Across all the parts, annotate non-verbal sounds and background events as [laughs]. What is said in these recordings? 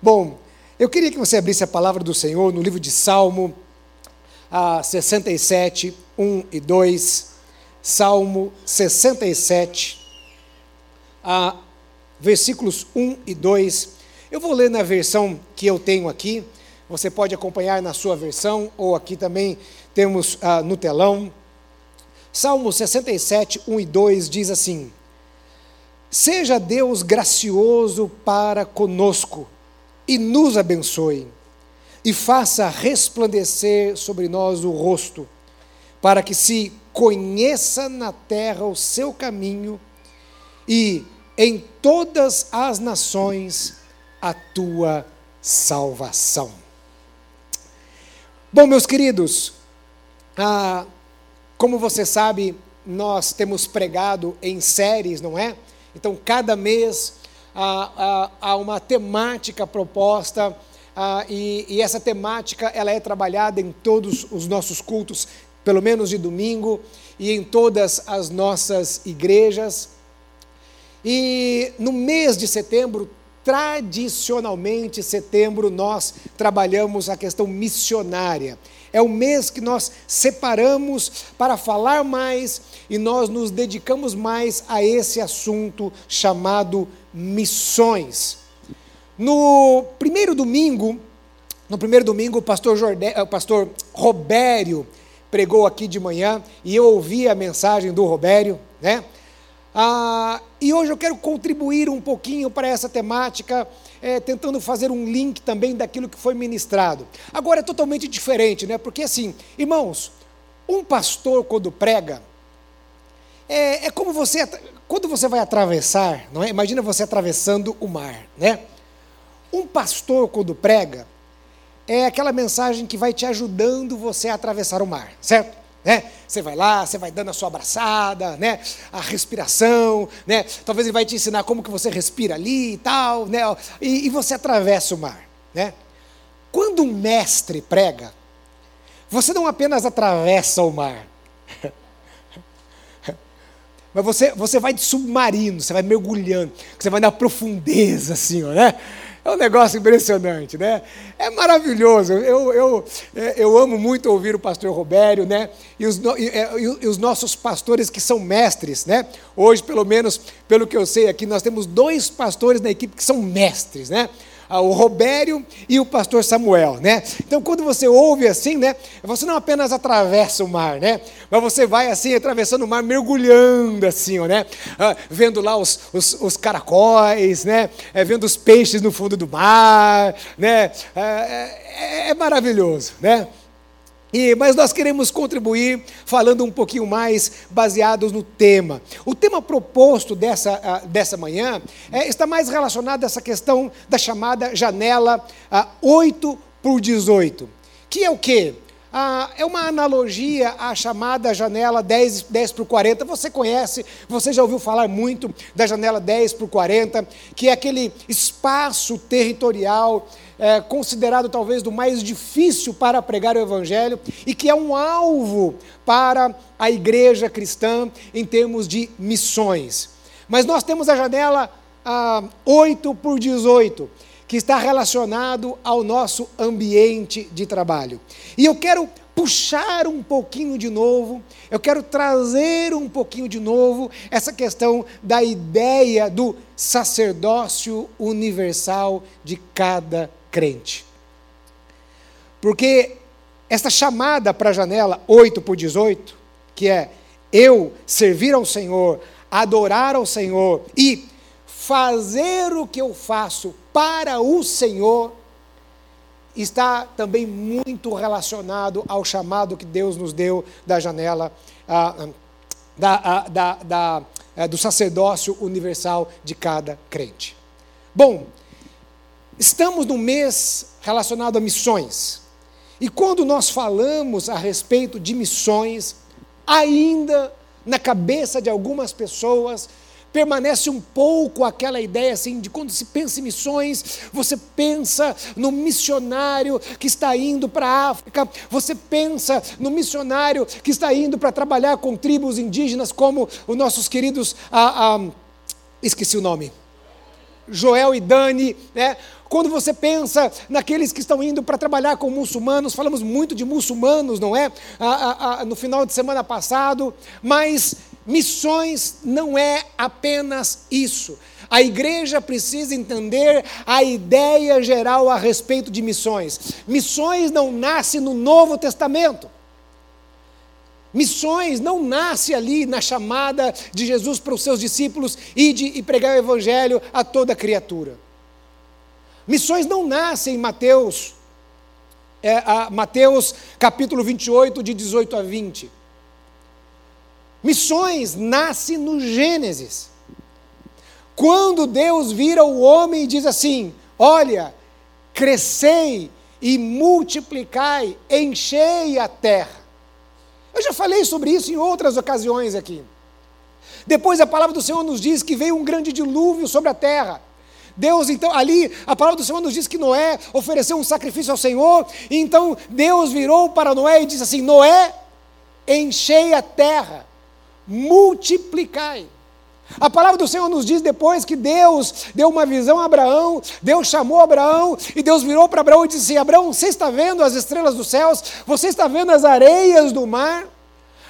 Bom, eu queria que você abrisse a palavra do Senhor no livro de Salmo a 67, 1 e 2. Salmo 67, a versículos 1 e 2. Eu vou ler na versão que eu tenho aqui. Você pode acompanhar na sua versão, ou aqui também temos ah, no telão. Salmo 67, 1 e 2 diz assim: Seja Deus gracioso para conosco e nos abençoe, e faça resplandecer sobre nós o rosto, para que se conheça na terra o seu caminho e em todas as nações a tua salvação. Bom, meus queridos, ah, como você sabe, nós temos pregado em séries, não é? Então, cada mês há, há, há uma temática proposta, ah, e, e, essa temática ela é trabalhada em todos os nossos cultos, pelo menos de domingo, e em todas as nossas igrejas. E no mês de setembro, tradicionalmente, setembro, nós trabalhamos a questão missionária. É o mês que nós separamos para falar mais e nós nos dedicamos mais a esse assunto chamado missões. No primeiro domingo, no primeiro domingo, o pastor, Jordé, o pastor Robério pregou aqui de manhã e eu ouvi a mensagem do Robério, né? Ah, e hoje eu quero contribuir um pouquinho para essa temática, é, tentando fazer um link também daquilo que foi ministrado. Agora é totalmente diferente, né? Porque assim, irmãos, um pastor quando prega, é, é como você, quando você vai atravessar, não é? Imagina você atravessando o mar, né? Um pastor quando prega, é aquela mensagem que vai te ajudando você a atravessar o mar, certo? Né? Você vai lá, você vai dando a sua abraçada, né? A respiração, né? Talvez ele vai te ensinar como que você respira ali e tal, né? E, e você atravessa o mar, né? Quando um mestre prega, você não apenas atravessa o mar, mas você, você vai de submarino, você vai mergulhando, você vai na profundeza, assim, ó, né? É um negócio impressionante, né? É maravilhoso. Eu, eu, é, eu amo muito ouvir o pastor Robério, né? E os, é, e, e os nossos pastores que são mestres, né? Hoje, pelo menos, pelo que eu sei aqui, nós temos dois pastores na equipe que são mestres, né? O Robério e o pastor Samuel, né? Então, quando você ouve assim, né? Você não apenas atravessa o mar, né? Mas você vai assim, atravessando o mar, mergulhando assim, ó, né? Ah, vendo lá os, os, os caracóis, né? É, vendo os peixes no fundo do mar, né? É, é, é maravilhoso, né? E, mas nós queremos contribuir falando um pouquinho mais baseados no tema. O tema proposto dessa, uh, dessa manhã é, está mais relacionado a essa questão da chamada janela uh, 8 por 18, que é o quê? Ah, é uma analogia à chamada janela 10, 10 por 40. Você conhece, você já ouviu falar muito da janela 10 por 40, que é aquele espaço territorial é, considerado talvez do mais difícil para pregar o Evangelho e que é um alvo para a igreja cristã em termos de missões. Mas nós temos a janela ah, 8 por 18, que está relacionado ao nosso ambiente de trabalho. E eu quero puxar um pouquinho de novo, eu quero trazer um pouquinho de novo essa questão da ideia do sacerdócio universal de cada crente. Porque esta chamada para a janela 8 por 18, que é eu servir ao Senhor, adorar ao Senhor e fazer o que eu faço para o Senhor, está também muito relacionado ao chamado que Deus nos deu da janela ah, da, ah, da, da, ah, do sacerdócio universal de cada crente. Bom, Estamos no mês relacionado a missões. E quando nós falamos a respeito de missões, ainda na cabeça de algumas pessoas permanece um pouco aquela ideia assim de quando se pensa em missões, você pensa no missionário que está indo para a África, você pensa no missionário que está indo para trabalhar com tribos indígenas como os nossos queridos, ah, ah, esqueci o nome, Joel e Dani, né? Quando você pensa naqueles que estão indo para trabalhar com muçulmanos, falamos muito de muçulmanos, não é? no final de semana passado, mas missões não é apenas isso. A igreja precisa entender a ideia geral a respeito de missões. Missões não nascem no Novo Testamento. Missões não nasce ali na chamada de Jesus para os seus discípulos e de pregar o evangelho a toda criatura. Missões não nascem em Mateus, é, Mateus capítulo 28, de 18 a 20. Missões nascem no Gênesis. Quando Deus vira o homem e diz assim: Olha, crescei e multiplicai, enchei a terra. Eu já falei sobre isso em outras ocasiões aqui. Depois a palavra do Senhor nos diz que veio um grande dilúvio sobre a terra. Deus, então, ali, a palavra do Senhor nos diz que Noé ofereceu um sacrifício ao Senhor, e então Deus virou para Noé e disse assim: Noé, enchei a terra, multiplicai. A palavra do Senhor nos diz depois que Deus deu uma visão a Abraão, Deus chamou Abraão e Deus virou para Abraão e disse: Abraão, você está vendo as estrelas dos céus? Você está vendo as areias do mar?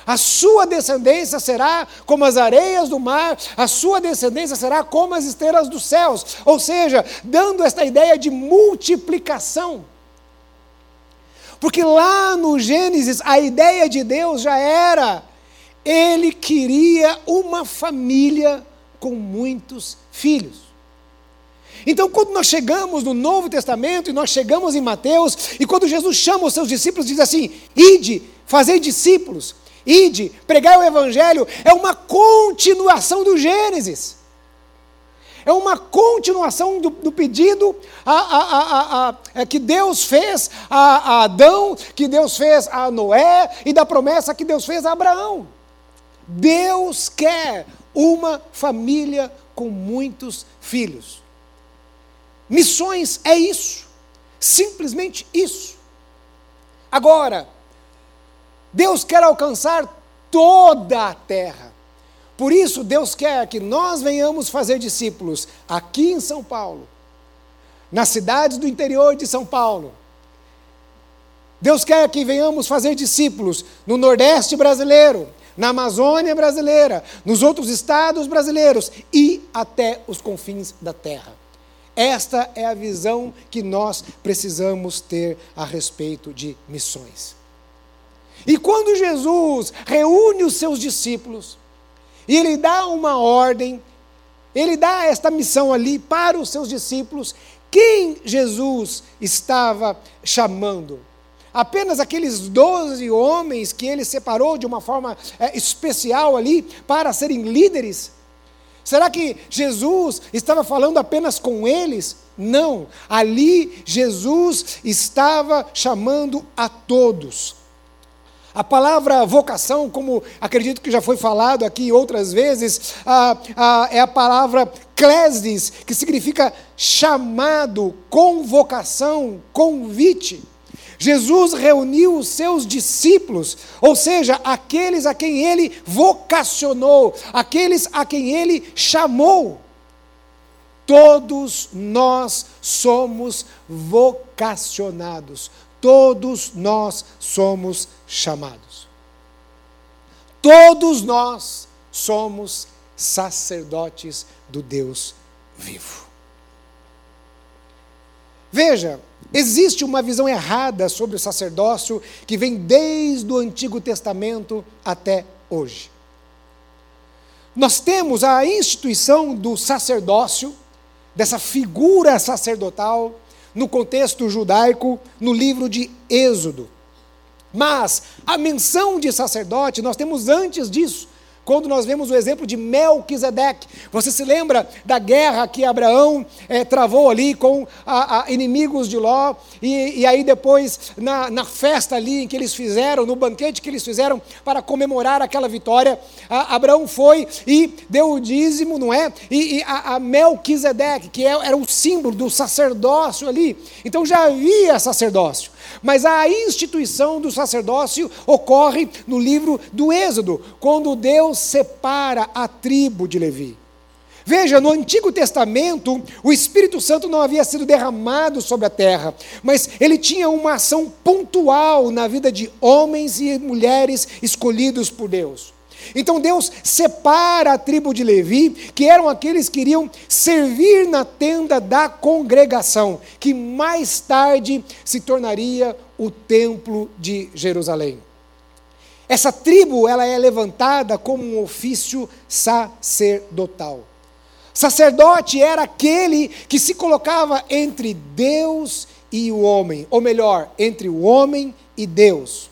A sua descendência será como as areias do mar, a sua descendência será como as estrelas dos céus. Ou seja, dando esta ideia de multiplicação. Porque lá no Gênesis, a ideia de Deus já era, ele queria uma família com muitos filhos. Então, quando nós chegamos no Novo Testamento e nós chegamos em Mateus, e quando Jesus chama os seus discípulos, diz assim: ide, fazei discípulos, ide, pregar o Evangelho, é uma continuação do Gênesis. É uma continuação do, do pedido a, a, a, que Deus fez a, Adão, que Deus fez a Noé e da promessa que Deus fez a Abraão. Deus quer uma família com muitos filhos. Missões é isso, simplesmente isso. Agora, Deus quer alcançar toda a terra. Por isso, Deus quer que nós venhamos fazer discípulos aqui em São Paulo, nas cidades do interior de São Paulo. Deus quer que venhamos fazer discípulos no Nordeste brasileiro, na Amazônia brasileira, nos outros estados brasileiros e até os confins da terra. Esta é a visão que nós precisamos ter a respeito de missões. E quando Jesus reúne os seus discípulos, e ele dá uma ordem, ele dá esta missão ali para os seus discípulos, quem Jesus estava chamando? Apenas aqueles doze homens que ele separou de uma forma é, especial ali para serem líderes? Será que Jesus estava falando apenas com eles? Não, ali Jesus estava chamando a todos. A palavra vocação, como acredito que já foi falado aqui outras vezes, é a palavra klesis, que significa chamado, convocação, convite. Jesus reuniu os seus discípulos, ou seja, aqueles a quem ele vocacionou, aqueles a quem ele chamou. Todos nós somos vocacionados, todos nós somos chamados. Todos nós somos sacerdotes do Deus vivo. Veja, existe uma visão errada sobre o sacerdócio que vem desde o Antigo Testamento até hoje. Nós temos a instituição do sacerdócio, dessa figura sacerdotal, no contexto judaico, no livro de Êxodo. Mas a menção de sacerdote nós temos antes disso, quando nós vemos o exemplo de Melquisedeque. Você se lembra da guerra que Abraão é, travou ali com a, a inimigos de Ló, e, e aí depois, na, na, festa ali que eles fizeram, no banquete que eles fizeram para comemorar aquela vitória, a, Abraão foi e deu o dízimo, não é? E, e a, a Melquisedeque, que é, era o símbolo do sacerdócio ali, então já havia sacerdócio. Mas a instituição do sacerdócio ocorre no livro do Êxodo, quando Deus separa a tribo de Levi. Veja, no Antigo Testamento, o Espírito Santo não havia sido derramado sobre a terra, mas ele tinha uma ação pontual na vida de homens e mulheres escolhidos por Deus. Então Deus separa a tribo de Levi, que eram aqueles que iriam servir na tenda da congregação, que mais tarde se tornaria o templo de Jerusalém. Essa tribo, ela é levantada como um ofício sacerdotal. Sacerdote era aquele que se colocava entre Deus e o homem, ou melhor, entre o homem e Deus.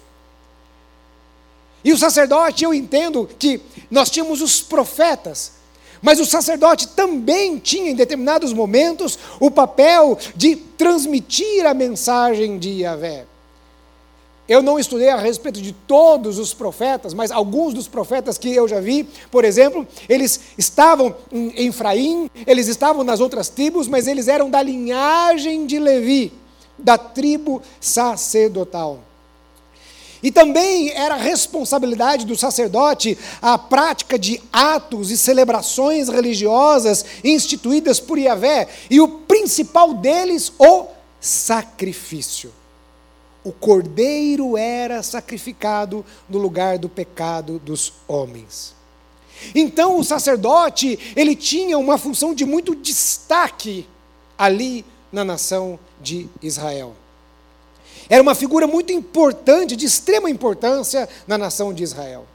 E o sacerdote, eu entendo que nós tínhamos os profetas, mas o sacerdote também tinha, em determinados momentos, o papel de transmitir a mensagem de Yahvé. Eu não estudei a respeito de todos os profetas, mas alguns dos profetas que eu já vi, por exemplo, eles estavam em Efraim, eles estavam nas outras tribos, mas eles eram da linhagem de Levi, da tribo sacerdotal. E também era responsabilidade do sacerdote a prática de atos e celebrações religiosas instituídas por Yahvé, e o principal deles, o sacrifício. O cordeiro era sacrificado no lugar do pecado dos homens. Então o sacerdote, ele tinha uma função de muito destaque ali na nação de Israel. Era uma figura muito importante, de extrema importância na nação de Israel.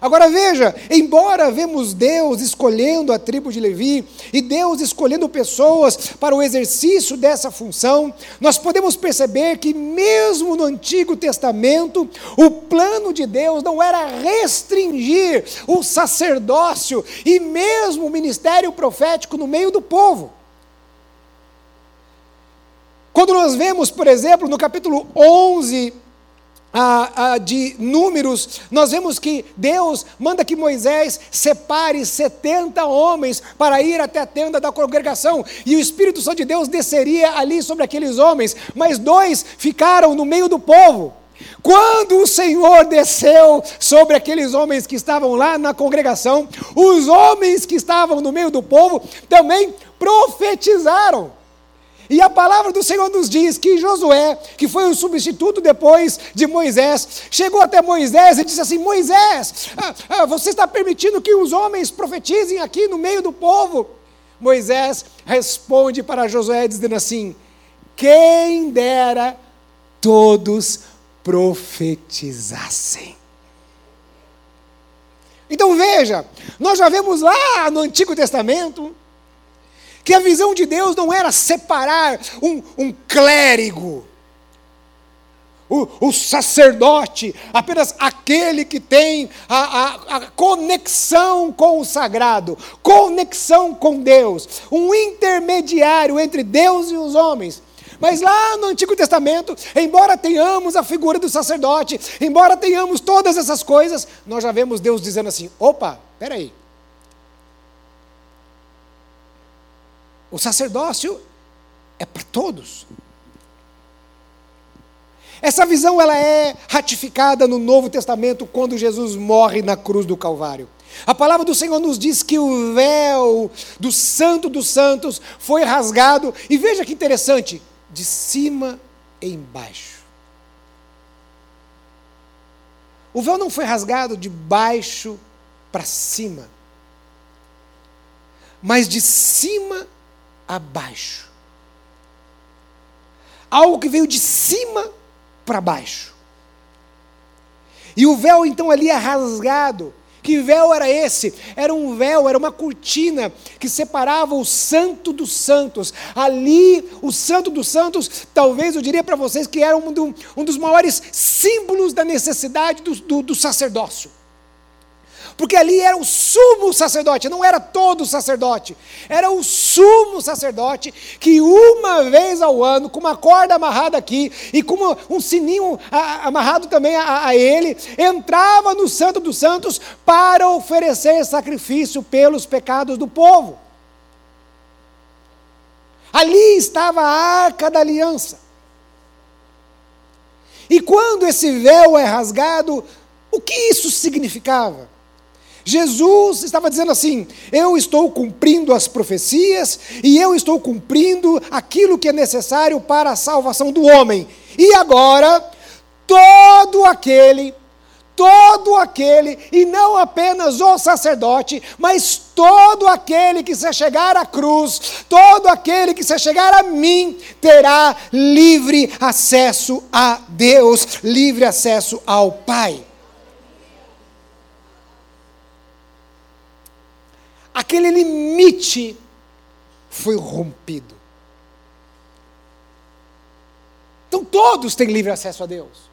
Agora veja, embora vemos Deus escolhendo a tribo de Levi e Deus escolhendo pessoas para o exercício dessa função, nós podemos perceber que mesmo no Antigo Testamento, o plano de Deus não era restringir o sacerdócio e mesmo o ministério profético no meio do povo. Quando nós vemos, por exemplo, no capítulo 11 de Números, nós vemos que Deus manda que Moisés separe 70 homens para ir até a tenda da congregação, e o Espírito Santo de Deus desceria ali sobre aqueles homens, mas dois ficaram no meio do povo. Quando o Senhor desceu sobre aqueles homens que estavam lá na congregação, os homens que estavam no meio do povo também profetizaram. E a palavra do Senhor nos diz que Josué, que foi o substituto depois de Moisés, chegou até Moisés e disse assim: Moisés, ah, ah, você está permitindo que os homens profetizem aqui no meio do povo? Moisés responde para Josué dizendo assim: Quem dera todos profetizassem. Então veja, nós já vemos lá no Antigo Testamento que a visão de Deus não era separar um, um clérigo, o, o, sacerdote, apenas aquele que tem a, a, a, conexão com o sagrado, conexão com Deus, um intermediário entre Deus e os homens. Mas lá no Antigo Testamento, embora tenhamos a figura do sacerdote, embora tenhamos todas essas coisas, nós já vemos Deus dizendo assim: opa, peraí, O sacerdócio é para todos. Essa visão ela é ratificada no Novo Testamento quando Jesus morre na cruz do Calvário. A palavra do Senhor nos diz que o véu do Santo dos Santos foi rasgado, e veja que interessante, de cima embaixo. O véu não foi rasgado de baixo para cima, mas de cima abaixo. Algo que veio de cima para baixo. E o véu então ali é rasgado. Que véu era esse? Era um véu, era uma cortina que separava o santo dos santos. Ali, o santo dos santos, talvez eu diria para vocês que era um, do, um, dos maiores símbolos da necessidade do, do, do sacerdócio porque ali era o sumo sacerdote, não era todo sacerdote, era o sumo sacerdote que uma vez ao ano, com uma corda amarrada aqui e com um sininho amarrado também a, a ele, entrava no Santo dos Santos para oferecer sacrifício pelos pecados do povo. Ali estava a arca da aliança. E quando esse véu é rasgado, o que isso significava? Jesus estava dizendo assim: eu estou cumprindo as profecias e eu estou cumprindo aquilo que é necessário para a salvação do homem. E agora, todo aquele todo aquele, e não apenas o sacerdote, mas todo aquele que se chegar à cruz, todo aquele que se chegar a mim, terá livre acesso a Deus, livre acesso ao Pai. Aquele limite foi rompido. Então todos têm livre acesso a Deus.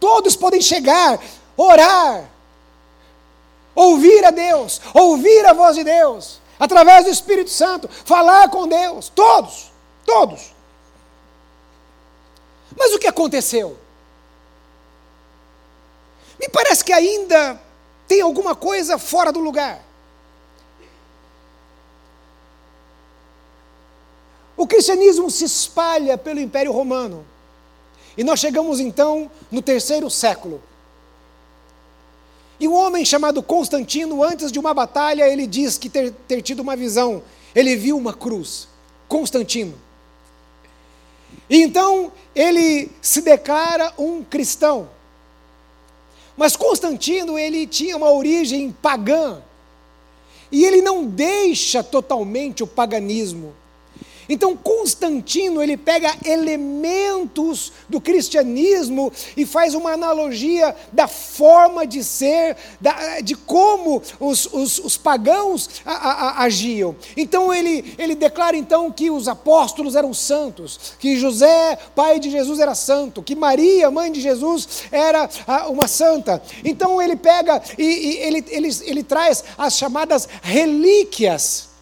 Todos podem chegar, orar, ouvir a Deus, ouvir a voz de Deus, através do Espírito Santo, falar com Deus. Todos, todos. Mas o que aconteceu? Me parece que ainda tem alguma coisa fora do lugar. O cristianismo se espalha pelo Império Romano. E nós chegamos então no terceiro século. E um homem chamado Constantino, antes de uma batalha, ele diz que ter, ter tido uma visão. Ele viu uma cruz. Constantino. E então ele se declara um cristão. Mas Constantino, ele tinha uma origem pagã. E ele não deixa totalmente o paganismo. Então Constantino ele pega elementos do cristianismo e faz uma analogia da forma de ser, da, de como os, os, os pagãos a, a, a, agiam. Então ele, ele declara então que os apóstolos eram santos, que José, pai de Jesus, era santo, que Maria, mãe de Jesus, era uma santa. Então ele pega e, e ele, ele, ele traz as chamadas relíquias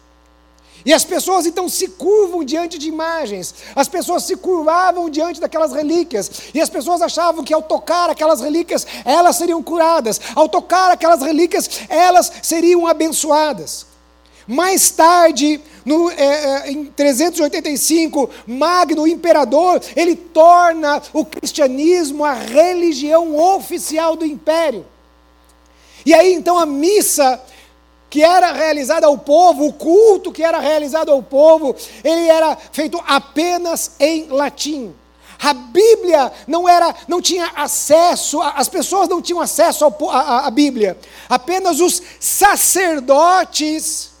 e as pessoas então se curvam diante de imagens, as pessoas se curvavam diante daquelas relíquias, e as pessoas achavam que ao tocar aquelas relíquias elas seriam curadas, ao tocar aquelas relíquias elas seriam abençoadas. Mais tarde, no, é, é em 385, Magno, o imperador, ele torna o cristianismo a religião oficial do império. E aí então a missa que era realizado ao povo, o culto que era realizado ao povo, ele era feito apenas em latim. A Bíblia não era, não tinha acesso, as pessoas não tinham acesso à Bíblia. Apenas os sacerdotes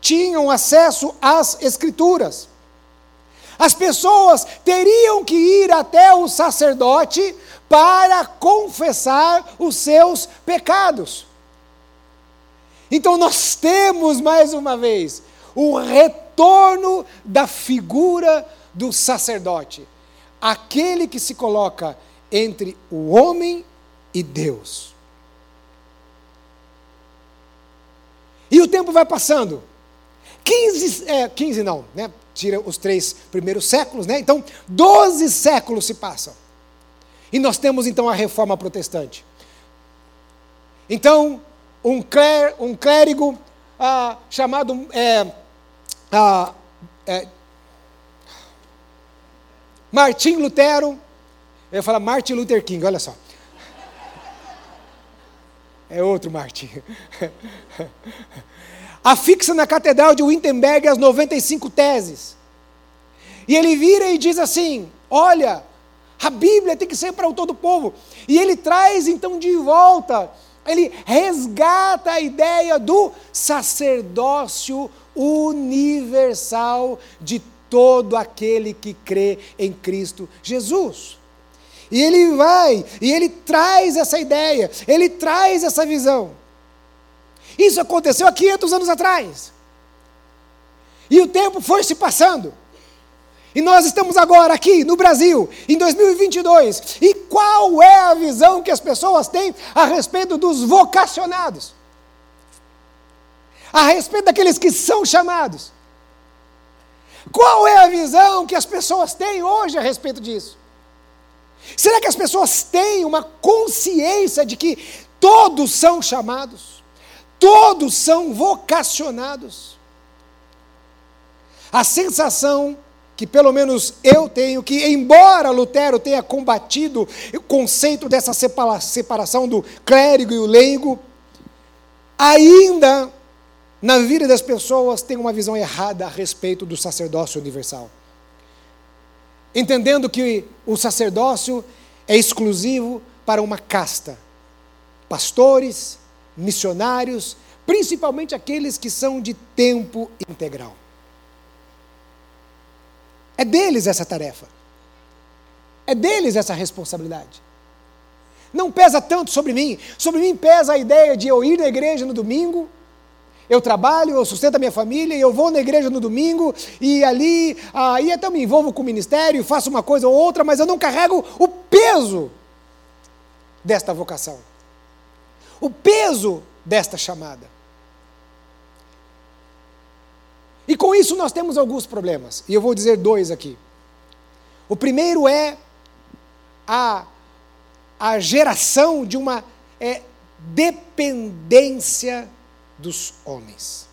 tinham acesso às Escrituras. As pessoas teriam que ir até o sacerdote para confessar os seus pecados. Então nós temos mais uma vez o retorno da figura do sacerdote, aquele que se coloca entre o homem e Deus. E o tempo vai passando. 15, é, 15 não, né? Tira os três primeiros séculos, né? Então, 12 séculos se passam. E nós temos então a reforma protestante. Então, um, clér, um clérigo ah, chamado é, ah, é, Martim Lutero. Eu ia falar Martin Luther King, olha só. É outro Martin. [laughs] Afixa na catedral de Wittenberg as 95 teses. E ele vira e diz assim: Olha, a Bíblia tem que ser para o todo povo. E ele traz então de volta ele resgata a ideia do sacerdócio universal de todo aquele que crê em Cristo Jesus. E ele vai, e ele traz essa ideia, ele traz essa visão. Isso aconteceu há 500 anos atrás. E o tempo foi se passando. E nós estamos agora aqui no Brasil, em 2022. E qual é a visão que as pessoas têm a respeito dos vocacionados? A respeito daqueles que são chamados? Qual é a visão que as pessoas têm hoje a respeito disso? Será que as pessoas têm uma consciência de que todos são chamados? Todos são vocacionados? A sensação que pelo menos eu tenho, que embora Lutero tenha combatido o conceito dessa separação do clérigo e o leigo, ainda na vida das pessoas tem uma visão errada a respeito do sacerdócio universal. Entendendo que o sacerdócio é exclusivo para uma casta. Pastores, missionários, principalmente aqueles que são de tempo integral. É deles essa tarefa. É deles essa responsabilidade. Não pesa tanto sobre mim. Sobre mim pesa a ideia de eu ir na igreja no domingo. Eu trabalho, eu sustento a minha família, eu vou na igreja no domingo, e ali, aí até me envolvo com o ministério, faço uma coisa ou outra, mas eu não carrego o peso desta vocação, o peso desta chamada. E com isso nós temos alguns problemas, e eu vou dizer dois aqui. O primeiro é a, a geração de uma é, dependência dos homens.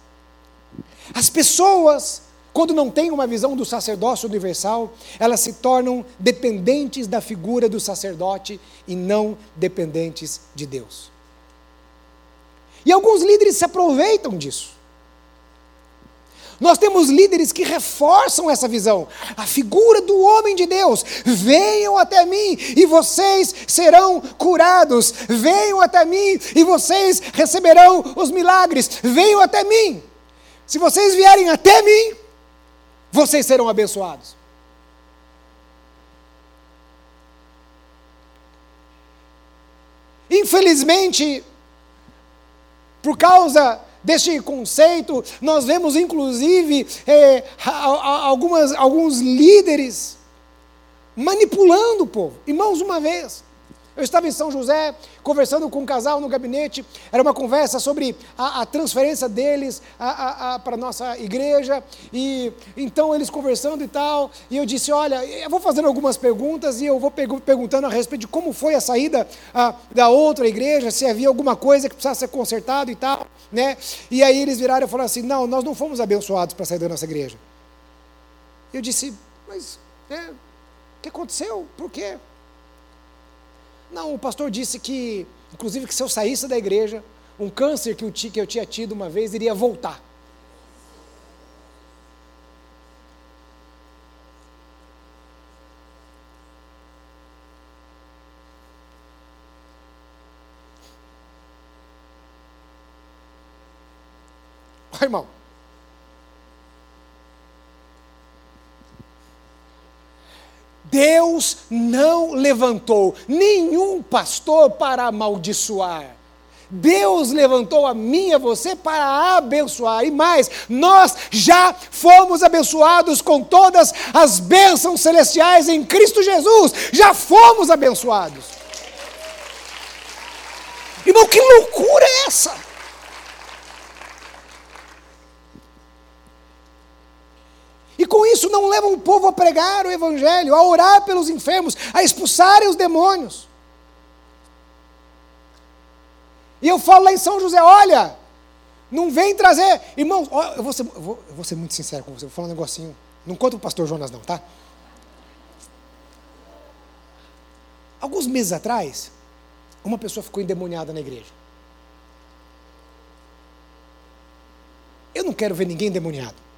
As pessoas, quando não têm uma visão do sacerdócio universal, elas se tornam dependentes da figura do sacerdote e não dependentes de Deus. E alguns líderes se aproveitam disso. Nós temos líderes que reforçam essa visão. A figura do homem de Deus. Venham até mim e vocês serão curados. Venham até mim e vocês receberão os milagres. Venham até mim. Se vocês vierem até mim, vocês serão abençoados. Infelizmente, por causa deste conceito, nós vemos inclusive é, algumas, alguns líderes manipulando o povo. Irmãos, uma vez, eu estava em São José, conversando com um casal no gabinete, era uma conversa sobre a, a transferência deles para a nossa igreja, e então eles conversando e tal, e eu disse, olha, eu vou fazendo algumas perguntas, e eu vou perguntando a respeito de como foi a saída a, da outra igreja, se havia alguma coisa que precisava ser consertado e tal, né, e aí eles viraram e falaram assim, não, nós não fomos abençoados para sair da nossa igreja. Eu disse, mas, né, o que aconteceu? Por quê? Não, o pastor disse que, inclusive, que se eu saísse da igreja, um câncer que eu, que eu tinha tido uma vez iria voltar. Irmão. Deus não levantou nenhum pastor para amaldiçoar. Deus levantou a mim e a você para abençoar. E mais, nós já fomos abençoados com todas as bênçãos celestiais em Cristo Jesus. Já fomos abençoados. Irmão, que loucura é essa? E com isso não levam o povo a pregar o Evangelho, a orar pelos enfermos, a expulsarem os demônios. E eu falo lá em São José: olha, não vem trazer. Irmãos, eu vou, ser, eu, vou, ser muito sincero com você, vou falar um negocinho. Não conta o pastor Jonas, não, tá? Alguns meses atrás, uma pessoa ficou endemoniada na igreja. Eu não quero ver ninguém endemoniado.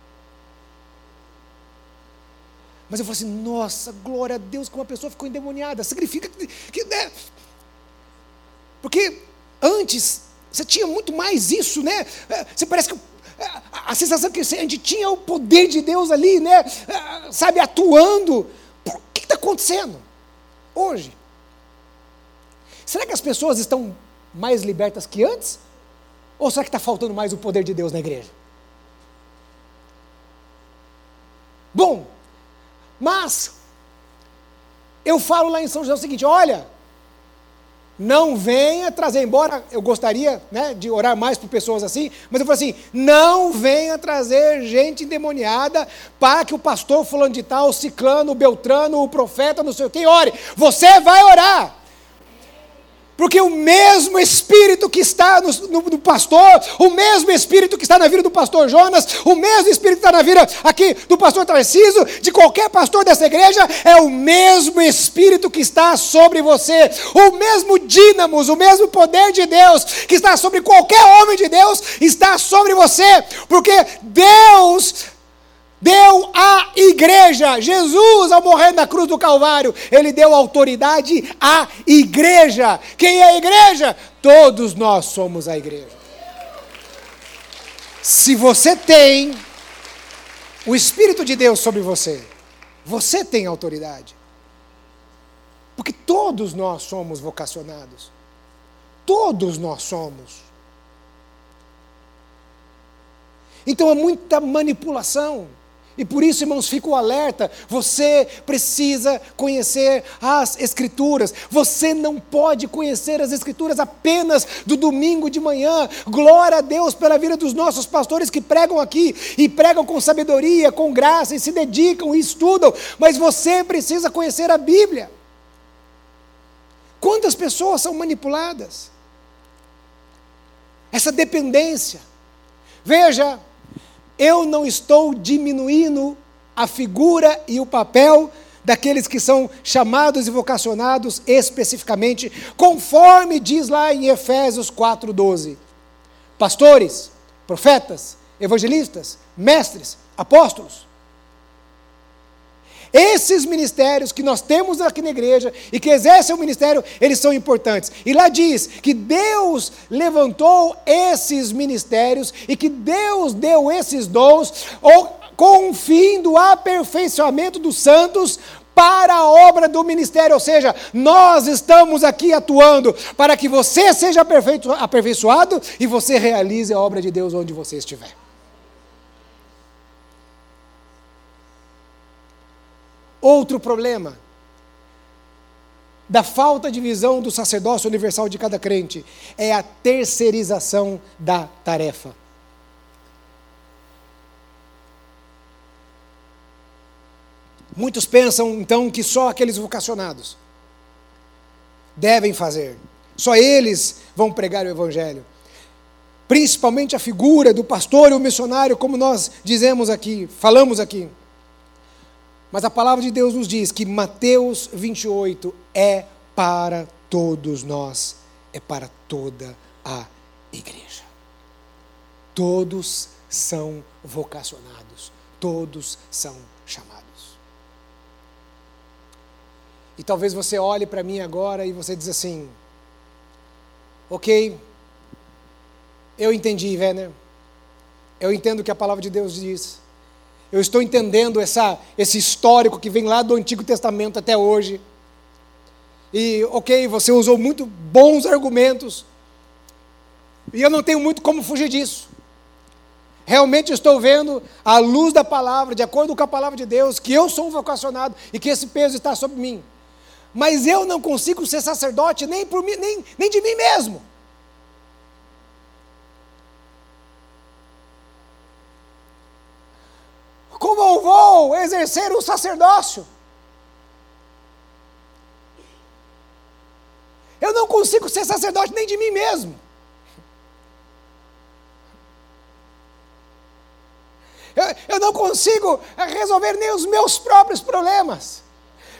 Mas eu falo assim, nossa, glória a Deus que uma pessoa ficou endemoniada. Significa que, que né? Porque antes você tinha muito mais isso, né? É, você parece que é, a sensação que a gente tinha o poder de Deus ali, né? É, sabe, atuando. Por que está acontecendo hoje? Será que as pessoas estão mais libertas que antes? Ou será que está faltando mais o poder de Deus na igreja? Bom, mas, eu falo lá em São José o seguinte: olha, não venha trazer, embora eu gostaria né, de orar mais por pessoas assim, mas eu falo assim: não venha trazer gente endemoniada para que o pastor fulano de tal, o ciclano, o beltrano, o profeta, não sei o que, ore. Você vai orar. Porque o mesmo Espírito que está no, no, no, pastor, o mesmo Espírito que está na vida do pastor Jonas, o mesmo Espírito que está na vida aqui do pastor Tarciso, de qualquer pastor dessa igreja, é o mesmo Espírito que está sobre você. O mesmo dínamos, o mesmo poder de Deus que está sobre qualquer homem de Deus, está sobre você. Porque Deus deu à igreja. Jesus, ao morrer na cruz do Calvário, ele deu autoridade à igreja. Quem é a igreja? Todos nós somos a igreja. Se você tem o Espírito de Deus sobre você, você tem autoridade. Porque todos nós somos vocacionados. Todos nós somos. Então há muita manipulação. E por isso, irmãos, fica o alerta: você precisa conhecer as Escrituras. Você não pode conhecer as Escrituras apenas do domingo de manhã. Glória a Deus pela vida dos nossos pastores que pregam aqui e pregam com sabedoria, com graça e se dedicam e estudam. Mas você precisa conhecer a Bíblia. Quantas pessoas são manipuladas? Essa dependência. Veja, eu não estou diminuindo a figura e o papel daqueles que são chamados e vocacionados especificamente, conforme diz lá em Efésios 4:12. Pastores, profetas, evangelistas, mestres, apóstolos. Esses ministérios que nós temos aqui na igreja e que exercem o ministério, eles são importantes. E lá diz que Deus levantou esses ministérios e que Deus deu esses dons com o fim do aperfeiçoamento dos santos para a obra do ministério, ou seja, nós estamos aqui atuando para que você seja aperfeiçoado e você realize a obra de Deus onde você estiver. Outro problema da falta de visão do sacerdócio universal de cada crente é a terceirização da tarefa. Muitos pensam então que só aqueles vocacionados devem fazer, só eles vão pregar o Evangelho. Principalmente a figura do pastor e o missionário, como nós dizemos aqui, falamos aqui. Mas a palavra de Deus nos diz que Mateus 28 é para todos nós, é para toda a igreja. Todos são vocacionados, todos são chamados. E talvez você olhe para mim agora e você diz assim: Ok, eu entendi, Werner. Eu entendo o que a palavra de Deus diz. Eu estou entendendo essa, esse histórico que vem lá do Antigo Testamento até hoje. E, ok, você usou muito bons argumentos. E eu não tenho muito como fugir disso. Realmente estou vendo, à luz da palavra, de acordo com a palavra de Deus, que eu sou um vocacionado e que esse peso está sobre mim. Mas eu não consigo ser sacerdote nem, por mim, nem, nem de mim mesmo. Como eu vou exercer o sacerdócio? Eu não consigo ser sacerdote nem de mim mesmo. Eu, eu, não consigo resolver nem os meus próprios problemas.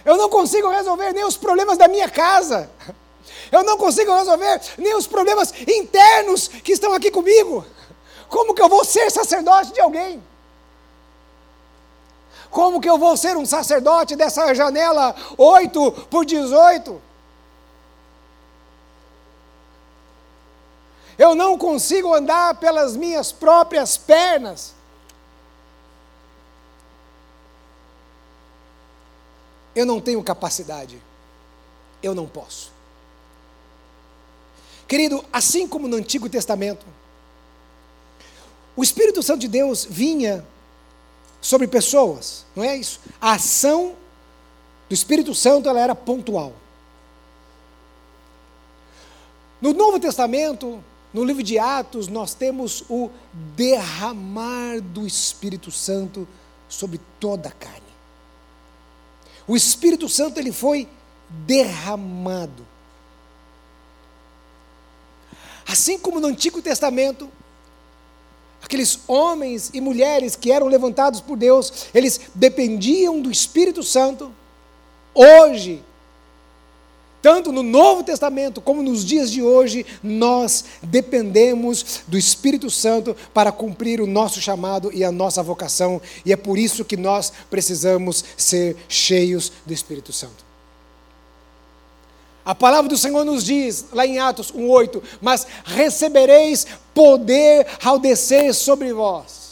Eu não consigo resolver nem os problemas da minha casa. Eu não consigo resolver nem os problemas internos que estão aqui comigo. Como que eu vou ser sacerdote de alguém? Como que eu vou ser um sacerdote dessa janela 8 por 18? Eu não consigo andar pelas minhas próprias pernas. Eu não tenho capacidade. Eu não posso. Querido, assim como no Antigo Testamento, o Espírito Santo de Deus vinha sobre pessoas, não é isso? A ação do Espírito Santo ela era pontual. No Novo Testamento, no livro de Atos, nós temos o derramar do Espírito Santo sobre toda a carne. O Espírito Santo ele foi derramado. Assim como no Antigo Testamento, aqueles homens e mulheres que eram levantados por Deus, eles dependiam do Espírito Santo. Hoje, tanto no Novo Testamento como nos dias de hoje, nós dependemos do Espírito Santo para cumprir o nosso chamado e a nossa vocação, e é por isso que nós precisamos ser cheios do Espírito Santo. A palavra do Senhor nos diz, lá em Atos 1,8: Mas recebereis poder ao descer sobre vós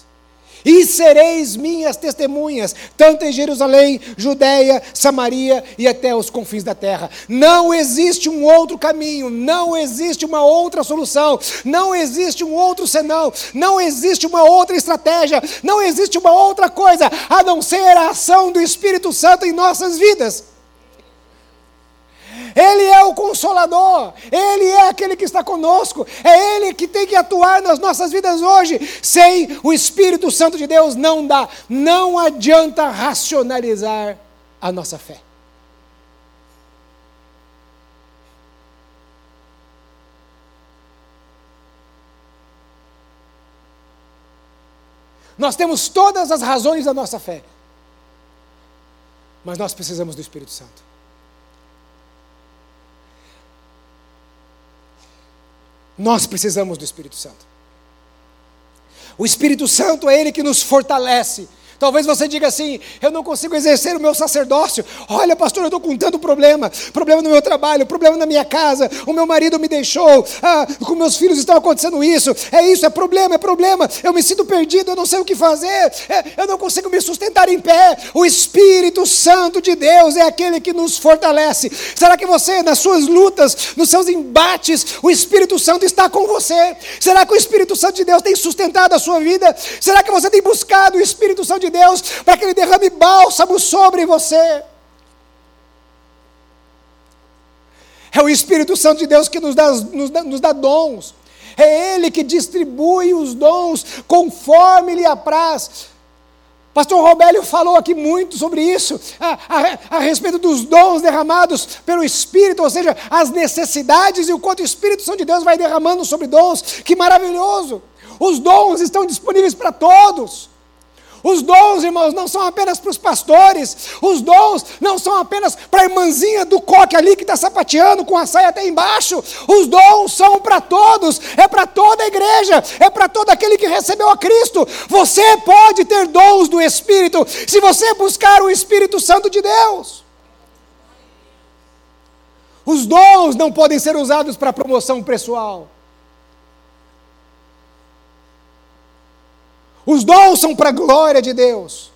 e sereis minhas testemunhas, tanto em Jerusalém, Judéia, Samaria e até os confins da terra. Não existe um outro caminho, não existe uma outra solução, não existe um outro senão, não existe uma outra estratégia, não existe uma outra coisa a não ser a ação do Espírito Santo em nossas vidas. Ele é o consolador, Ele é aquele que está conosco, é Ele que tem que atuar nas nossas vidas hoje. Sem o Espírito Santo de Deus não dá, não adianta racionalizar a nossa fé. Nós temos todas as razões da nossa fé, mas nós precisamos do Espírito Santo. Nós precisamos do Espírito Santo. O Espírito Santo é Ele que nos fortalece Talvez você diga assim: eu não consigo exercer o meu sacerdócio. Olha, pastor, eu estou com tanto problema: problema no meu trabalho, problema na minha casa, o meu marido me deixou, ah, com meus filhos estão acontecendo isso. É isso, é problema, é problema. Eu me sinto perdido, eu não sei o que fazer, é, eu não consigo me sustentar em pé. O Espírito Santo de Deus é aquele que nos fortalece. Será que você, nas suas lutas, nos seus embates, o Espírito Santo está com você? Será que o Espírito Santo de Deus tem sustentado a sua vida? Será que você tem buscado o Espírito Santo de Deus para que Ele derrame bálsamo sobre você. É o Espírito Santo de Deus que nos dá, nos dá, nos dá dons. É Ele que distribui os dons conforme lhe apraz. Pastor Robélio falou aqui muito sobre isso, a, a, a, respeito dos dons derramados pelo Espírito, ou seja, as necessidades e o quanto o Espírito Santo de Deus vai derramando sobre dons. Que maravilhoso! Os dons estão disponíveis para todos. Os dons, irmãos, não são apenas para os pastores, os dons não são apenas para a irmãzinha do coque ali que está sapateando com a saia até embaixo. Os dons são para todos, é para toda a igreja, é para todo aquele que recebeu a Cristo. Você pode ter dons do Espírito se você buscar o Espírito Santo de Deus. Os dons não podem ser usados para promoção pessoal. Os dons são para a glória de Deus.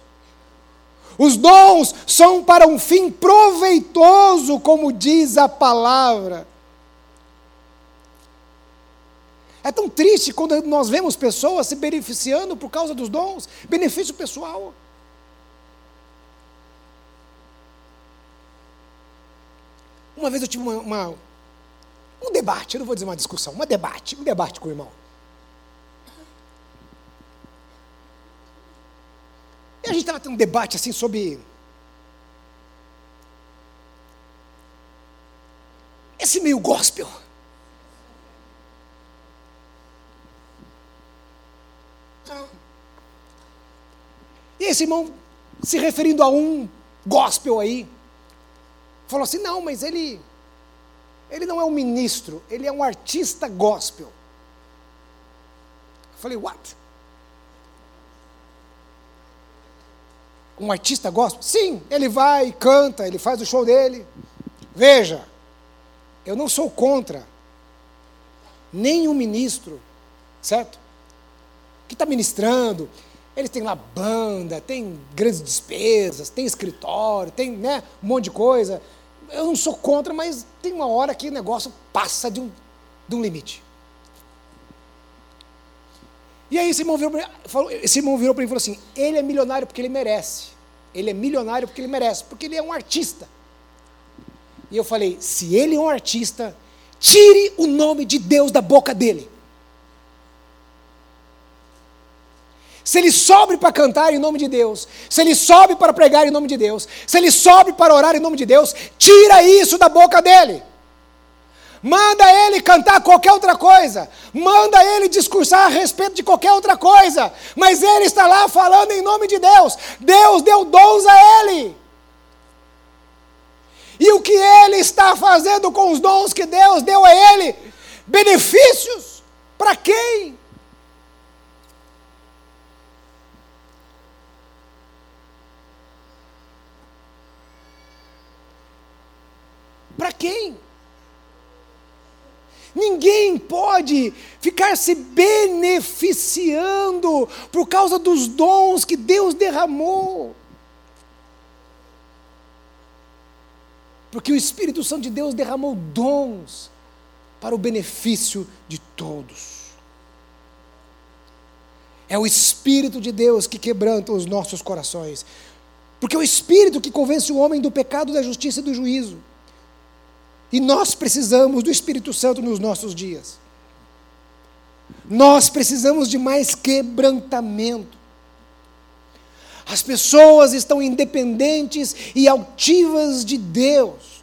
Os dons são para um fim proveitoso, como diz a palavra. É tão triste quando nós vemos pessoas se beneficiando por causa dos dons, benefício pessoal. Uma vez eu tive uma, uma, um debate, eu não vou dizer uma discussão, um debate, um debate com o irmão. E a gente estava tendo um debate assim sobre. Esse meio gospel. E esse irmão, se referindo a um gospel aí, falou assim: não, mas ele, ele não é um ministro, ele é um artista gospel. Eu falei, what? Um artista gospel? Sim, ele vai, canta, ele faz o show dele. Veja, eu não sou contra nenhum ministro, certo? Que está ministrando, eles têm lá banda, tem grandes despesas, tem escritório, tem né, um monte de coisa. Eu não sou contra, mas tem uma hora que o negócio passa de um, de um limite. E aí esse irmão virou para mim e falou assim: ele é milionário porque ele merece. Ele é milionário porque ele merece, porque ele é um artista. E eu falei: se ele é um artista, tire o nome de Deus da boca dele. Se ele sobe para cantar em nome de Deus, se ele sobe para pregar em nome de Deus, se ele sobe para orar em nome de Deus, tira isso da boca dele. Manda ele cantar qualquer outra coisa. Manda ele discursar a respeito de qualquer outra coisa. Mas ele está lá falando em nome de Deus. Deus deu dons a ele. E o que ele está fazendo com os dons que Deus deu a ele? Benefícios. Para quem? Para quem? Ninguém pode ficar se beneficiando por causa dos dons que Deus derramou. Porque o Espírito Santo de Deus derramou dons para o benefício de todos. É o Espírito de Deus que quebranta os nossos corações. Porque é o Espírito que convence o homem do pecado, da justiça e do juízo. E nós precisamos do Espírito Santo nos nossos dias. Nós precisamos de mais quebrantamento. As pessoas estão independentes e altivas de Deus.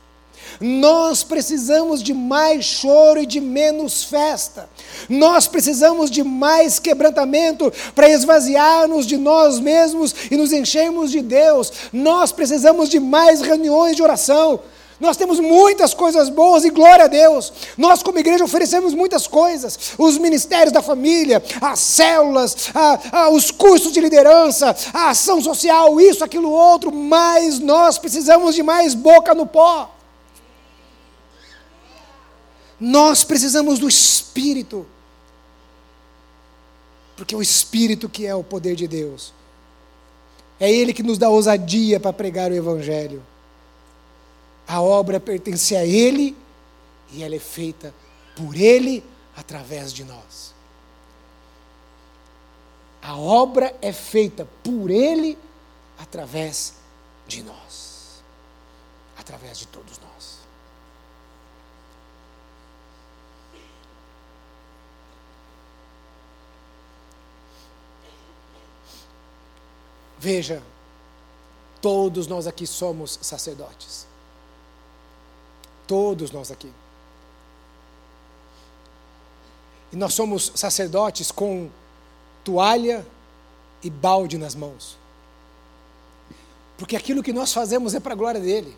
Nós precisamos de mais choro e de menos festa. Nós precisamos de mais quebrantamento para esvaziar-nos de nós mesmos e nos enchermos de Deus. Nós precisamos de mais reuniões de oração. Nós temos muitas coisas boas e glória a Deus. Nós, como igreja, oferecemos muitas coisas: os ministérios da família, as células, a, a, os cursos de liderança, a ação social, isso, aquilo, outro. Mas nós precisamos de mais boca no pó. Nós precisamos do Espírito. Porque o Espírito que é o poder de Deus. É Ele que nos dá ousadia para pregar o Evangelho. A obra pertence a Ele e ela é feita por Ele através de nós. A obra é feita por Ele através de nós. Através de todos nós. Veja, todos nós aqui somos sacerdotes. Todos nós aqui. E nós somos sacerdotes com toalha e balde nas mãos. Porque aquilo que nós fazemos é para a glória dele.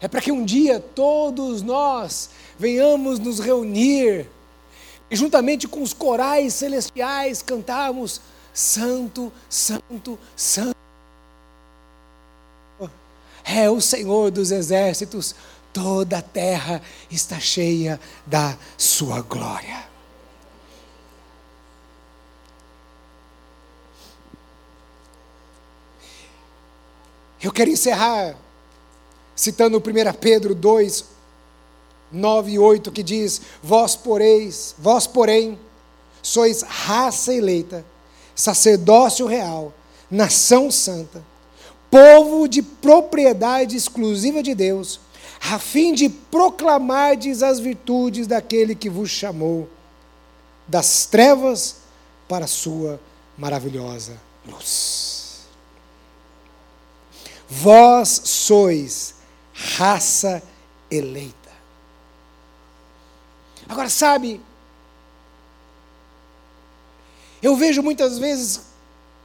É para que um dia todos nós venhamos nos reunir e juntamente com os corais celestiais cantarmos Santo, Santo, Santo é o Senhor dos exércitos, toda a terra está cheia da sua glória. Eu quero encerrar citando 1 Pedro 2, 9 e 8, que diz: Vós, poreis, vós, porém, sois raça eleita, sacerdócio real, nação santa povo de propriedade exclusiva de Deus, a fim de proclamardes as virtudes daquele que vos chamou das trevas para a sua maravilhosa luz. Vós sois raça eleita. Agora, sabe, eu vejo muitas vezes,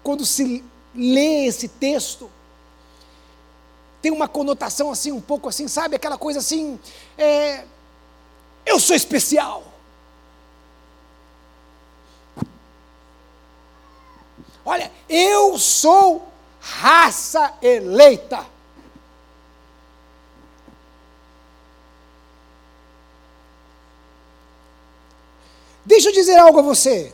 quando se lê esse texto, tem uma conotação assim, um pouco assim, sabe? Aquela coisa assim, é, eu sou especial. Olha, eu sou raça eleita. Deixa eu dizer algo a você.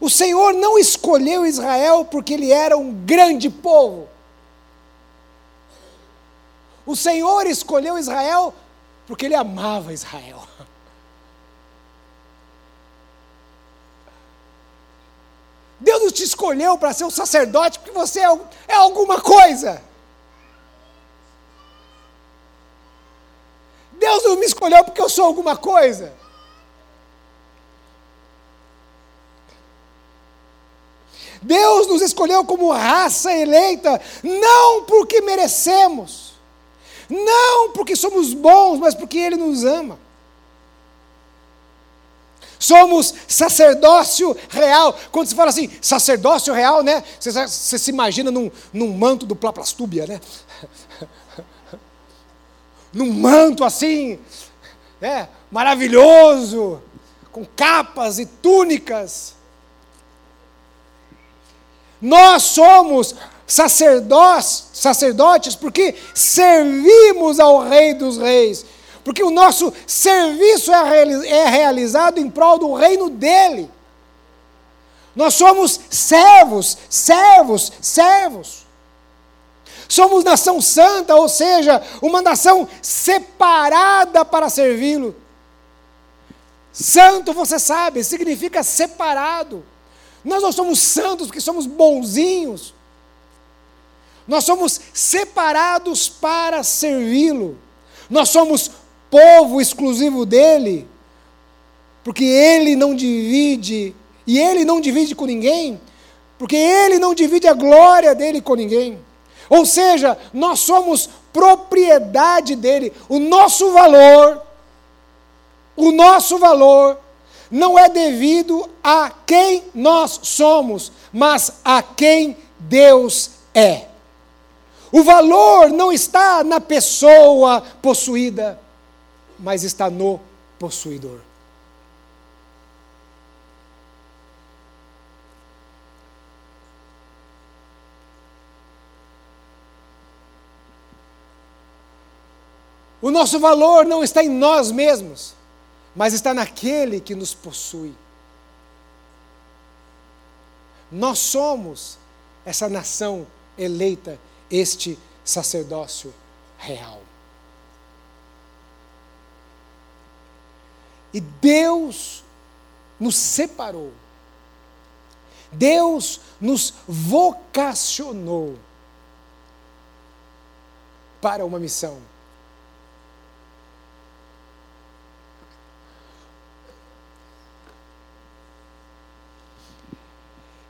O Senhor não escolheu Israel porque ele era um grande povo. O Senhor escolheu Israel porque ele amava Israel. [laughs] Deus não te escolheu para ser um sacerdote porque você é, é alguma coisa. Deus não me escolheu porque eu sou alguma coisa. Deus nos escolheu como raça eleita, não porque merecemos Não porque somos bons, mas porque Ele nos ama. Somos sacerdócio real. Quando se fala assim, sacerdócio real, né? Você, você se imagina num, num manto do Plaplastúbia, né? [laughs] num manto assim, né? maravilhoso, com capas e túnicas. Nós somos sacerdotes, sacerdotes porque servimos ao Rei dos Reis porque o nosso serviço é, é realizado em prol do reino dele. Nós somos servos, servos, servos. Somos nação santa, ou seja, uma nação separada para servi-lo. Santo, você sabe, significa separado. Nós não somos santos porque somos bonzinhos. Nós somos separados para servi-lo. Nós somos povo exclusivo dele, porque ele não divide, e ele não divide com ninguém, porque ele não divide a glória dele com ninguém. Ou seja, nós somos propriedade dele. O nosso valor, o nosso valor não é devido a quem nós somos, mas a quem Deus é. O valor não está na pessoa possuída mas está no possuidor. O nosso valor não está em nós mesmos, mas está naquele que nos possui. Nós somos essa nação eleita, este sacerdócio real. E Deus nos separou. Deus nos vocacionou para uma missão.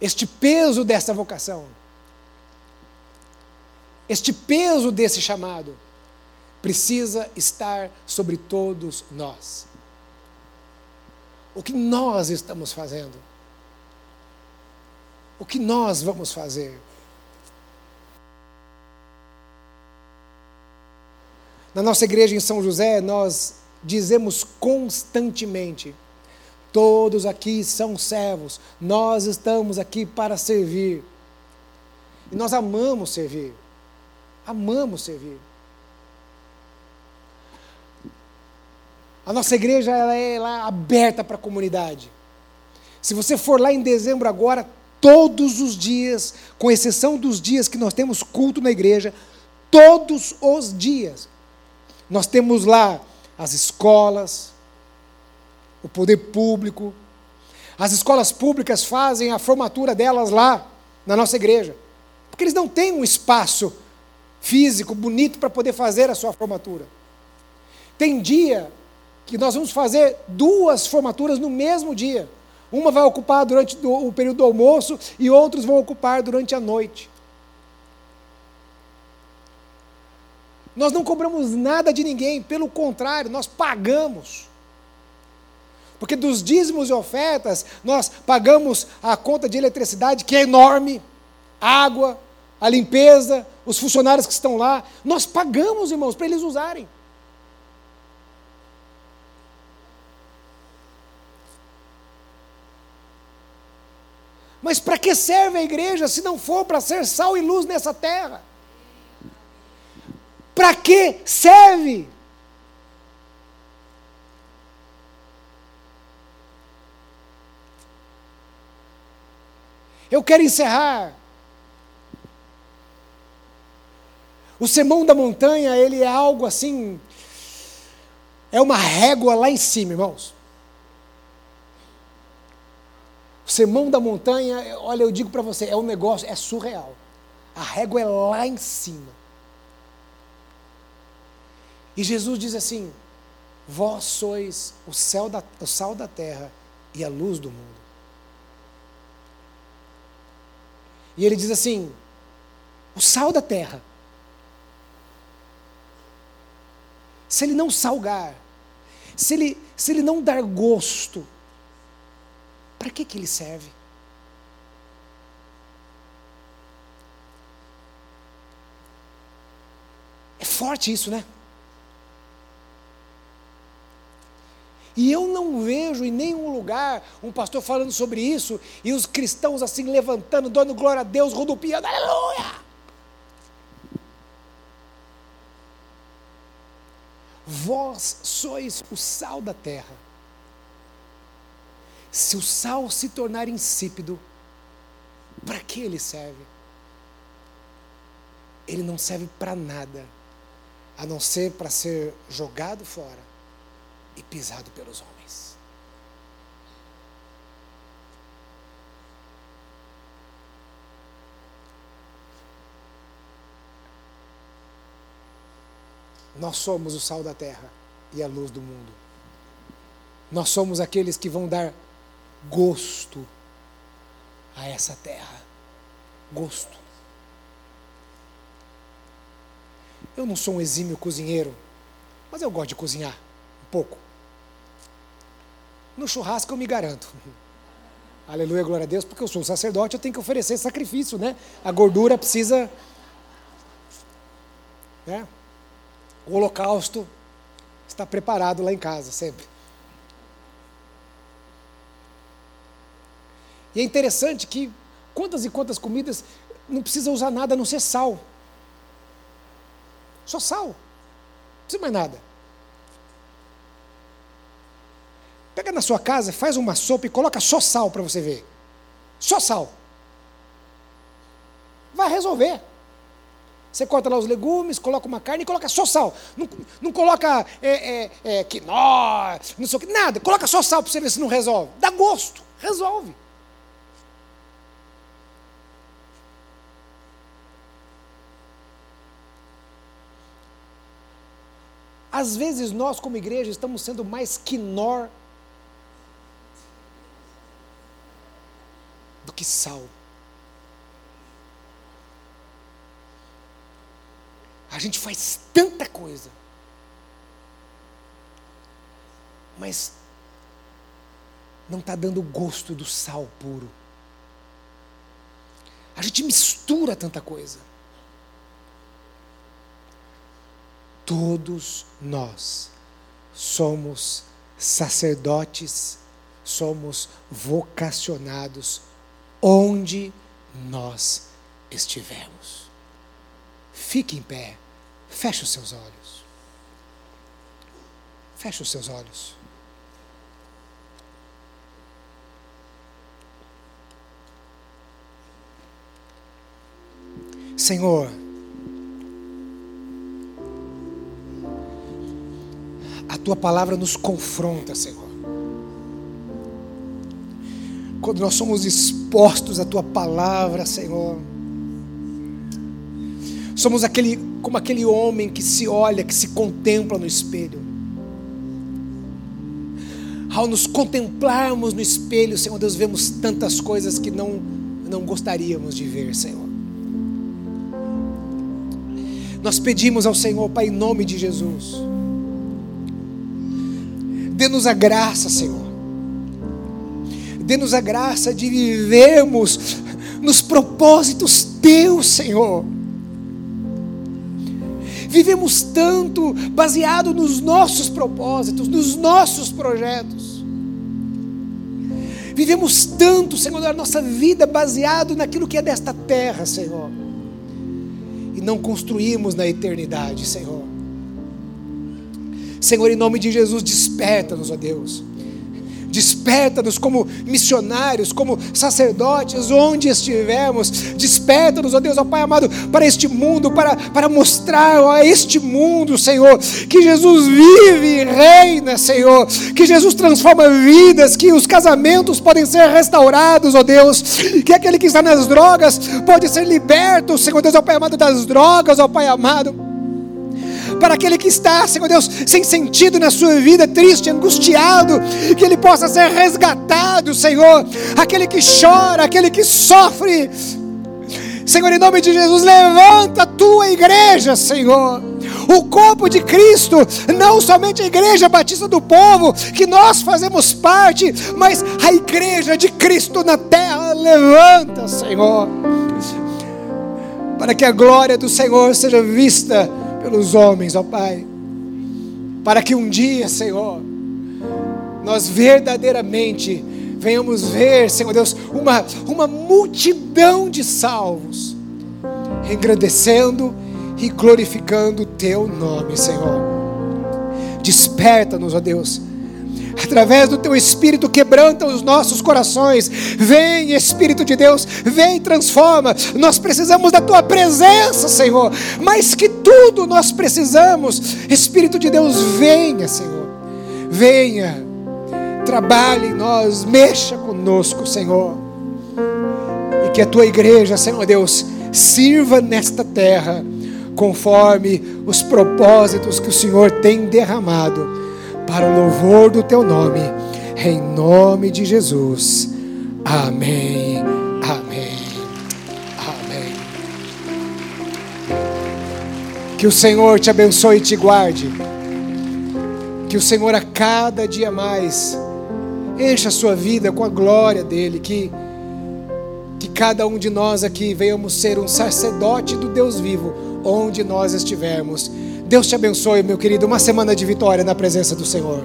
Este peso dessa vocação, este peso desse chamado, precisa estar sobre todos nós o que nós estamos fazendo. O que nós vamos fazer. Na nossa igreja em São José, nós dizemos constantemente: todos aqui são servos, nós estamos aqui para servir. E nós amamos servir. Amamos servir. A nossa igreja ela é lá aberta para a comunidade. Se você for lá em dezembro agora, todos os dias, com exceção dos dias que nós temos culto na igreja, todos os dias, nós temos lá as escolas, o poder público. As escolas públicas fazem a formatura delas lá na nossa igreja, porque eles não têm um espaço físico bonito para poder fazer a sua formatura. Tem dia que nós vamos fazer duas formaturas no mesmo dia. Uma vai ocupar durante o período do almoço e outros vão ocupar durante a noite. Nós não cobramos nada de ninguém, pelo contrário, nós pagamos. Porque dos dízimos e ofertas, nós pagamos a conta de eletricidade, que é enorme, água, a limpeza, os funcionários que estão lá. Nós pagamos, irmãos, para eles usarem. Mas para que serve a igreja se não for para ser sal e luz nessa terra? Para que serve? Eu quero encerrar. O sermão da montanha, ele é algo assim, é uma régua lá em cima, irmãos. O sermão da montanha, olha, eu digo para você, é um negócio, é surreal. A régua é lá em cima. E Jesus diz assim: Vós sois o, céu da, o sal da terra e a luz do mundo. E ele diz assim: o sal da terra. Se ele não salgar, se ele, se ele não dar gosto, para que, que ele serve? É forte isso, né? E eu não vejo em nenhum lugar um pastor falando sobre isso e os cristãos assim levantando, dando glória a Deus, rodopiando, aleluia! Vós sois o sal da terra. Se o sal se tornar insípido, para que ele serve? Ele não serve para nada, a não ser para ser jogado fora e pisado pelos homens. Nós somos o sal da terra e a luz do mundo. Nós somos aqueles que vão dar gosto a essa terra. Gosto. Eu não sou um exímio cozinheiro, mas eu gosto de cozinhar um pouco. No churrasco eu me garanto. [laughs] Aleluia, glória a Deus, porque eu sou um sacerdote, eu tenho que oferecer sacrifício, né? A gordura precisa. Né? O holocausto está preparado lá em casa, sempre. E é interessante que quantas e quantas comidas não precisa usar nada a não ser sal. Só sal. Não precisa mais nada. Pega na sua casa, faz uma sopa e coloca só sal para você ver. Só sal. Vai resolver. Você corta lá os legumes, coloca uma carne e coloca só sal. Não, não coloca é, é, é, quinó, não sei o que, nada. Coloca só sal para você ver se não resolve. Dá gosto, resolve. Às vezes nós, como igreja, estamos sendo mais quinor do que sal. A gente faz tanta coisa, mas não está dando gosto do sal puro. A gente mistura tanta coisa. Todos nós somos sacerdotes, somos vocacionados onde nós estivermos. Fique em pé, feche os seus olhos. Feche os seus olhos. Senhor, a tua palavra nos confronta, Senhor. quando nós somos expostos à tua palavra, Senhor. Somos aquele, como aquele homem que se olha, que se contempla no espelho. Ao nos contemplarmos no espelho, Senhor Deus, vemos tantas coisas que não, não gostaríamos de ver, Senhor. Nós pedimos ao Senhor, Pai, em nome de Jesus, dê-nos a graça, Senhor dê-nos a graça de vivermos nos propósitos teus, Senhor. Vivemos tanto baseado nos nossos propósitos, nos nossos projetos. Vivemos tanto, Senhor, na nossa vida baseado naquilo que é desta terra, Senhor. E não construímos na eternidade, Senhor. Senhor, em nome de Jesus, desperta-nos, ó Deus Desperta-nos como missionários, como sacerdotes, onde estivermos. Desperta-nos, ó Deus, ó Pai amado, para este mundo, para, para mostrar a este mundo, Senhor, que Jesus vive e reina, Senhor. Que Jesus transforma vidas, que os casamentos podem ser restaurados, ó Deus. Que aquele que está nas drogas pode ser liberto, Senhor Deus, ó Pai amado, das drogas, ó Pai amado para aquele que está, Senhor Deus, sem sentido na sua vida, triste, angustiado, que ele possa ser resgatado, Senhor. Aquele que chora, aquele que sofre. Senhor, em nome de Jesus, levanta a tua igreja, Senhor. o corpo de Cristo, não somente a igreja batista do povo, que nós fazemos parte, mas a igreja de Cristo na terra. Levanta, Senhor, para que a glória do Senhor seja vista pelos homens, ó Pai. Para que um dia, Senhor, nós verdadeiramente venhamos ver, Senhor Deus, uma, uma multidão de salvos, engrandecendo e glorificando o Teu nome, Senhor. Desperta-nos, ó Deus através do teu Espírito, quebranta os nossos corações. Vem, Espírito de Deus, vem, transforma. Nós precisamos da tua presença, Senhor. Mais que tudo nós precisamos, Espírito de Deus, venha, Senhor. Venha, trabalhe em nós, mexa conosco, Senhor. E que a tua igreja, Senhor Deus, sirva nesta terra conforme os propósitos que o Senhor tem derramado para o louvor do teu nome, em nome de Jesus. Amém. Amém. Amém. Que o Senhor te abençoe e te guarde. Que o Senhor a cada dia mais encha a sua vida com a glória dele, que que cada um de nós aqui venhamos ser um sacerdote do Deus vivo, onde nós estivermos. Deus te abençoe, meu querido. Uma semana de vitória na presença do Senhor.